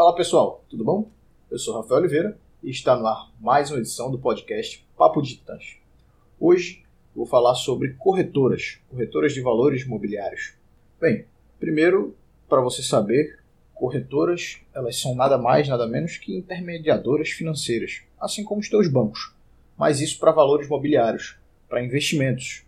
Fala pessoal, tudo bom? Eu sou Rafael Oliveira e está no ar mais uma edição do podcast Papo de Titãs. Hoje vou falar sobre corretoras, corretoras de valores imobiliários. Bem, primeiro, para você saber, corretoras elas são nada mais, nada menos que intermediadoras financeiras, assim como os teus bancos, mas isso para valores imobiliários, para investimentos.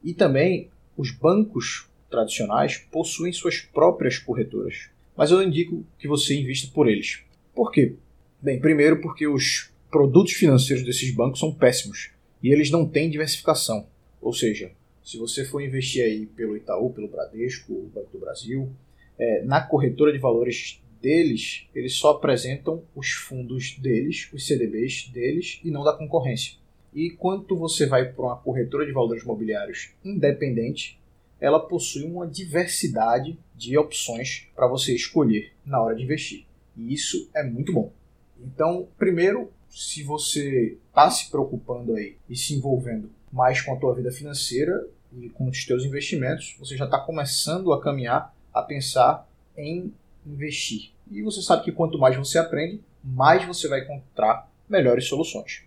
E também os bancos tradicionais possuem suas próprias corretoras, mas eu indico que você invista por eles. Por quê? Bem, primeiro porque os produtos financeiros desses bancos são péssimos e eles não têm diversificação. Ou seja, se você for investir aí pelo Itaú, pelo Bradesco, Banco do Brasil, é, na corretora de valores deles, eles só apresentam os fundos deles, os CDBs deles e não da concorrência. E quando você vai para uma corretora de valores imobiliários independente, ela possui uma diversidade de opções para você escolher na hora de investir. E isso é muito bom. Então, primeiro, se você está se preocupando aí e se envolvendo mais com a tua vida financeira e com os teus investimentos, você já está começando a caminhar a pensar em investir. E você sabe que quanto mais você aprende, mais você vai encontrar melhores soluções.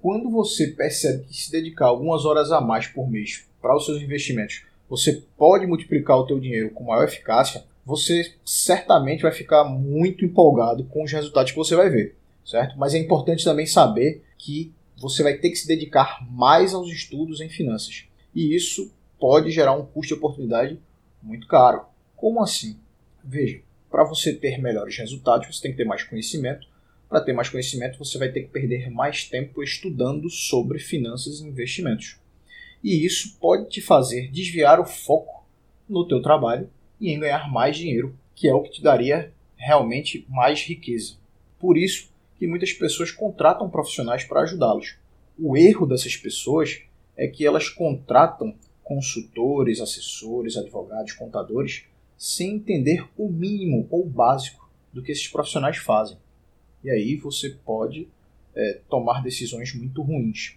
Quando você percebe que se dedicar algumas horas a mais por mês para os seus investimentos, você pode multiplicar o teu dinheiro com maior eficácia, você certamente vai ficar muito empolgado com os resultados que você vai ver, certo? Mas é importante também saber que você vai ter que se dedicar mais aos estudos em finanças. E isso pode gerar um custo de oportunidade muito caro. Como assim? Veja, para você ter melhores resultados, você tem que ter mais conhecimento. Para ter mais conhecimento, você vai ter que perder mais tempo estudando sobre finanças e investimentos. E isso pode te fazer desviar o foco no teu trabalho e em ganhar mais dinheiro, que é o que te daria realmente mais riqueza. Por isso que muitas pessoas contratam profissionais para ajudá-los. O erro dessas pessoas é que elas contratam consultores, assessores, advogados, contadores sem entender o mínimo ou básico do que esses profissionais fazem. E aí você pode é, tomar decisões muito ruins.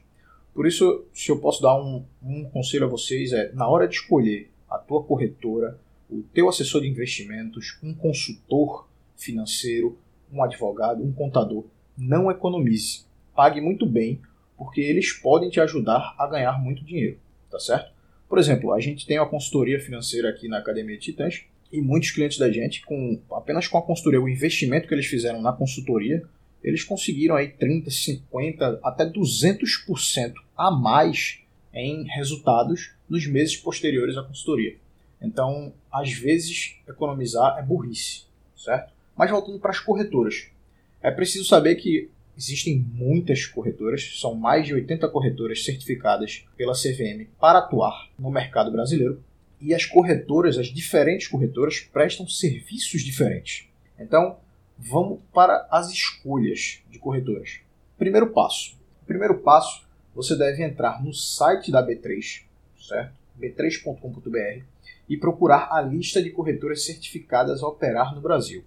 Por isso, se eu posso dar um, um conselho a vocês, é na hora de escolher a tua corretora, o teu assessor de investimentos, um consultor financeiro, um advogado, um contador, não economize. Pague muito bem, porque eles podem te ajudar a ganhar muito dinheiro, tá certo? Por exemplo, a gente tem uma consultoria financeira aqui na Academia de Titãs e muitos clientes da gente, com apenas com a consultoria, o investimento que eles fizeram na consultoria, eles conseguiram aí 30, 50, até 200% a mais em resultados nos meses posteriores à consultoria. Então, às vezes, economizar é burrice, certo? Mas voltando para as corretoras. É preciso saber que existem muitas corretoras, são mais de 80 corretoras certificadas pela CVM para atuar no mercado brasileiro. E as corretoras, as diferentes corretoras, prestam serviços diferentes. Então, vamos para as escolhas de corretoras. Primeiro passo. Primeiro passo, você deve entrar no site da B3, certo? b3.com.br e procurar a lista de corretoras certificadas a operar no Brasil.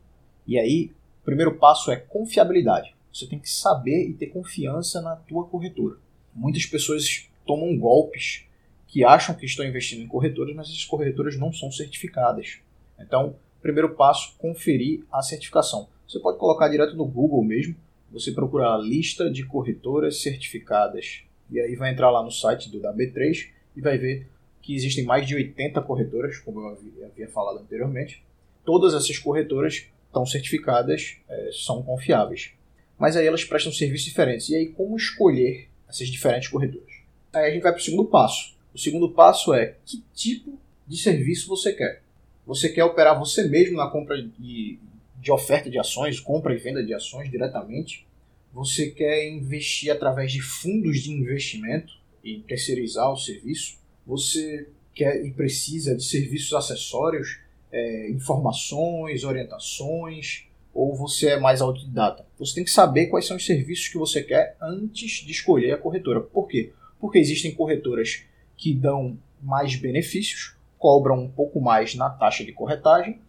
E aí, o primeiro passo é confiabilidade. Você tem que saber e ter confiança na tua corretora. Muitas pessoas tomam golpes que acham que estão investindo em corretoras, mas essas corretoras não são certificadas. Então, primeiro passo, conferir a certificação. Você pode colocar direto no Google mesmo, você procurar a lista de corretoras certificadas e aí vai entrar lá no site do da B3 e vai ver que existem mais de 80 corretoras, como eu havia falado anteriormente. Todas essas corretoras estão certificadas, é, são confiáveis. Mas aí elas prestam serviços diferentes. E aí, como escolher essas diferentes corretoras? Aí a gente vai para o segundo passo. O segundo passo é que tipo de serviço você quer. Você quer operar você mesmo na compra de, de oferta de ações, compra e venda de ações diretamente. Você quer investir através de fundos de investimento e terceirizar o serviço. Você quer e precisa de serviços acessórios é, informações, orientações, ou você é mais autodidata? Você tem que saber quais são os serviços que você quer antes de escolher a corretora. Por quê? Porque existem corretoras que dão mais benefícios, cobram um pouco mais na taxa de corretagem,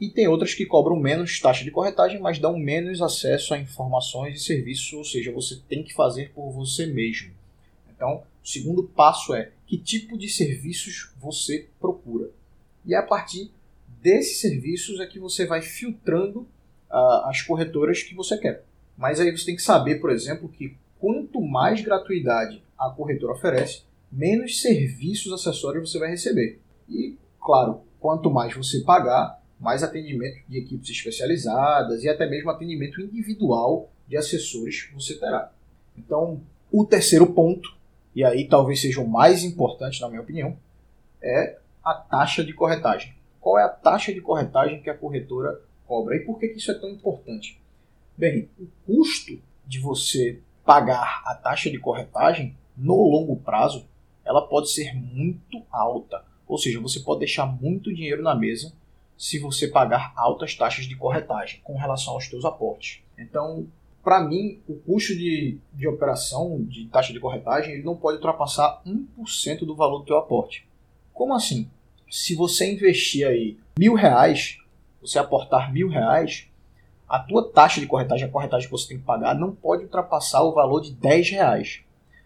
e tem outras que cobram menos taxa de corretagem, mas dão menos acesso a informações e serviços, ou seja, você tem que fazer por você mesmo. Então, o segundo passo é que tipo de serviços você procura. E é a partir desses serviços é que você vai filtrando uh, as corretoras que você quer. Mas aí você tem que saber, por exemplo, que quanto mais gratuidade a corretora oferece, menos serviços acessórios você vai receber. E, claro, quanto mais você pagar, mais atendimento de equipes especializadas e até mesmo atendimento individual de assessores você terá. Então, o terceiro ponto, e aí talvez seja o mais importante na minha opinião, é a taxa de corretagem. Qual é a taxa de corretagem que a corretora cobra? E por que isso é tão importante? Bem, o custo de você pagar a taxa de corretagem no longo prazo, ela pode ser muito alta. Ou seja, você pode deixar muito dinheiro na mesa se você pagar altas taxas de corretagem com relação aos seus aportes. Então, para mim, o custo de, de operação de taxa de corretagem ele não pode ultrapassar 1% do valor do teu aporte. Como assim? Se você investir aí mil reais, você aportar mil reais, a tua taxa de corretagem, a corretagem que você tem que pagar, não pode ultrapassar o valor de 10 reais.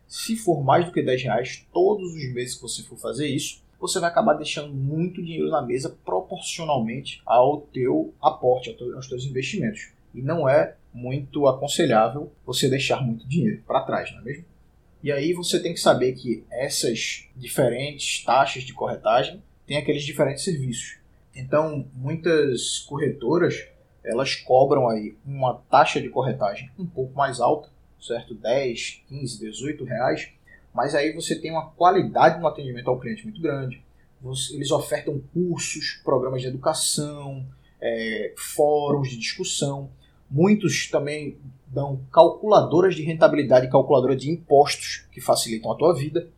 Se for mais do que 10 reais, todos os meses que você for fazer isso, você vai acabar deixando muito dinheiro na mesa proporcionalmente ao teu aporte, aos teus investimentos. E não é muito aconselhável você deixar muito dinheiro para trás, não é mesmo? E aí você tem que saber que essas diferentes taxas de corretagem têm aqueles diferentes serviços. Então, muitas corretoras, elas cobram aí uma taxa de corretagem um pouco mais alta, certo? 10, 15, 18 reais, mas aí você tem uma qualidade no atendimento ao cliente muito grande. Eles ofertam cursos, programas de educação, é, fóruns de discussão. Muitos também dão calculadoras de rentabilidade calculadora de impostos que facilitam a tua vida.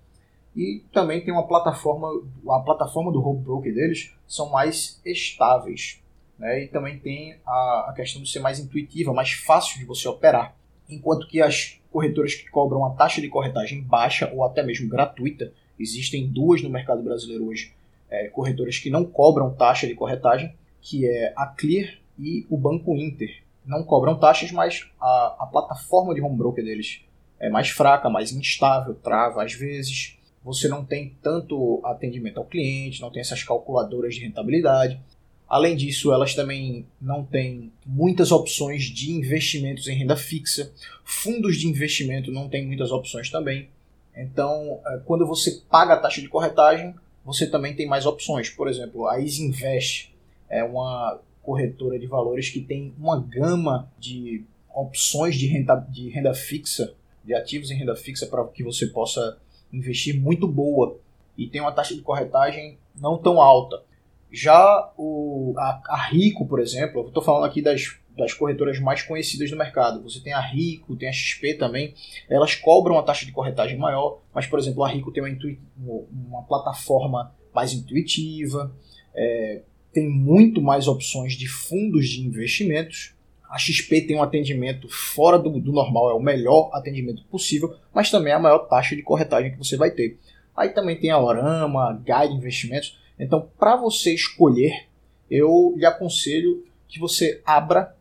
E também tem uma plataforma, a plataforma do home broker deles são mais estáveis. Né? E também tem a, a questão de ser mais intuitiva, mais fácil de você operar. Enquanto que as corretoras que cobram a taxa de corretagem baixa ou até mesmo gratuita, existem duas no mercado brasileiro hoje, é, corretoras que não cobram taxa de corretagem, que é a Clear e o Banco Inter não cobram taxas, mas a, a plataforma de home broker deles é mais fraca, mais instável, trava às vezes. Você não tem tanto atendimento ao cliente, não tem essas calculadoras de rentabilidade. Além disso, elas também não têm muitas opções de investimentos em renda fixa. Fundos de investimento não têm muitas opções também. Então, é, quando você paga a taxa de corretagem, você também tem mais opções. Por exemplo, a Easy Invest é uma corretora de valores que tem uma gama de opções de renda, de renda fixa, de ativos em renda fixa para que você possa investir muito boa e tem uma taxa de corretagem não tão alta. Já o, a, a Rico, por exemplo, eu estou falando aqui das, das corretoras mais conhecidas do mercado. Você tem a Rico, tem a XP também. Elas cobram uma taxa de corretagem maior, mas, por exemplo, a Rico tem uma, uma plataforma mais intuitiva, é, tem muito mais opções de fundos de investimentos. A XP tem um atendimento fora do, do normal, é o melhor atendimento possível, mas também é a maior taxa de corretagem que você vai ter. Aí também tem a Orama, Guide Investimentos. Então, para você escolher, eu lhe aconselho que você abra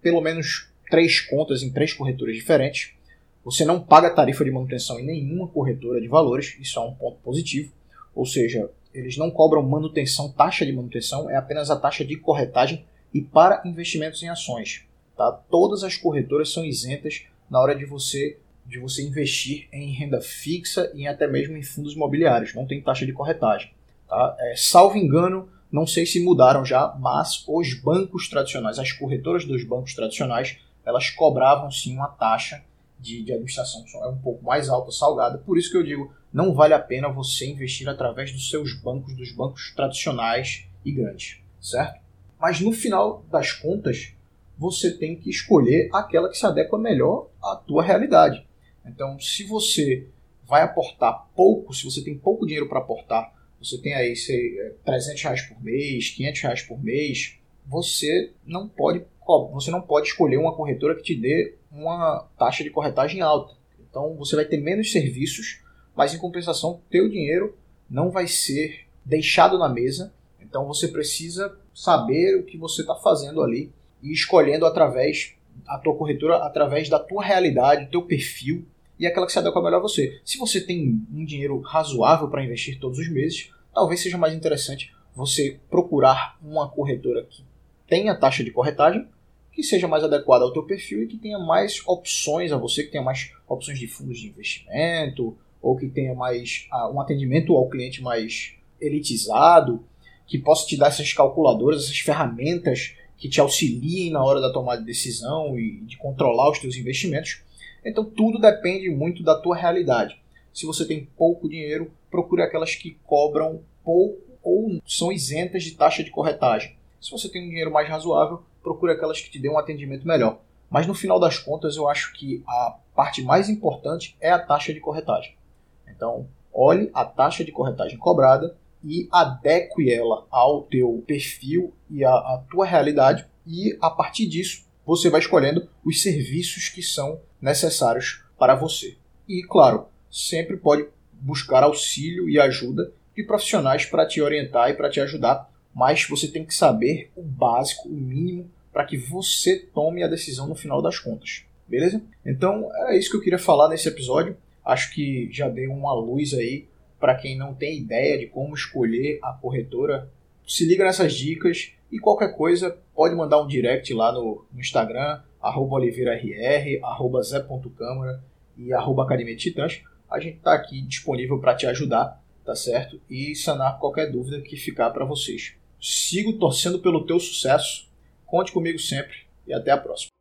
pelo menos três contas em três corretoras diferentes. Você não paga tarifa de manutenção em nenhuma corretora de valores, isso é um ponto positivo. Ou seja, eles não cobram manutenção, taxa de manutenção, é apenas a taxa de corretagem e para investimentos em ações. Tá? Todas as corretoras são isentas na hora de você de você investir em renda fixa e até mesmo em fundos imobiliários. Não tem taxa de corretagem. Tá? É, salvo engano, não sei se mudaram já, mas os bancos tradicionais, as corretoras dos bancos tradicionais, elas cobravam sim uma taxa de, de administração é um pouco mais alta, salgada. Por isso que eu digo, não vale a pena você investir através dos seus bancos, dos bancos tradicionais e grandes, certo? Mas no final das contas, você tem que escolher aquela que se adequa melhor à tua realidade. Então, se você vai aportar pouco, se você tem pouco dinheiro para aportar, você tem aí sei, 300 reais por mês, 500 reais por mês, você não pode você não pode escolher uma corretora que te dê uma taxa de corretagem alta. Então você vai ter menos serviços mas em compensação, teu dinheiro não vai ser deixado na mesa. Então você precisa saber o que você está fazendo ali e escolhendo através a tua corretora através da tua realidade, do teu perfil e aquela que se adequa melhor a você. Se você tem um dinheiro razoável para investir todos os meses, talvez seja mais interessante você procurar uma corretora que tenha taxa de corretagem, que seja mais adequada ao teu perfil e que tenha mais opções a você, que tenha mais opções de fundos de investimento, ou que tenha mais uh, um atendimento ao cliente mais elitizado, que possa te dar essas calculadoras, essas ferramentas que te auxiliem na hora da tomada de decisão e de controlar os teus investimentos. Então tudo depende muito da tua realidade. Se você tem pouco dinheiro, procure aquelas que cobram pouco ou são isentas de taxa de corretagem. Se você tem um dinheiro mais razoável, procure aquelas que te dêem um atendimento melhor. Mas no final das contas, eu acho que a parte mais importante é a taxa de corretagem. Então, olhe a taxa de corretagem cobrada e adeque ela ao teu perfil e à, tua realidade e a partir disso você vai escolhendo os serviços que são necessários para você. E claro, sempre pode buscar auxílio e ajuda de profissionais para te orientar e para te ajudar, mas você tem que saber o básico, o mínimo para que você tome a decisão no final das contas. Beleza? Então, era isso que eu queria falar nesse episódio. Acho que já dei uma luz aí para quem não tem ideia de como escolher a corretora, se liga nessas dicas e qualquer coisa pode mandar um direct lá no, no Instagram, arroba oliveirarr, arroba zé.câmara e arroba academia titãs. A gente está aqui disponível para te ajudar, tá certo? E sanar qualquer dúvida que ficar para vocês. Sigo torcendo pelo teu sucesso, conte comigo sempre e até a próxima.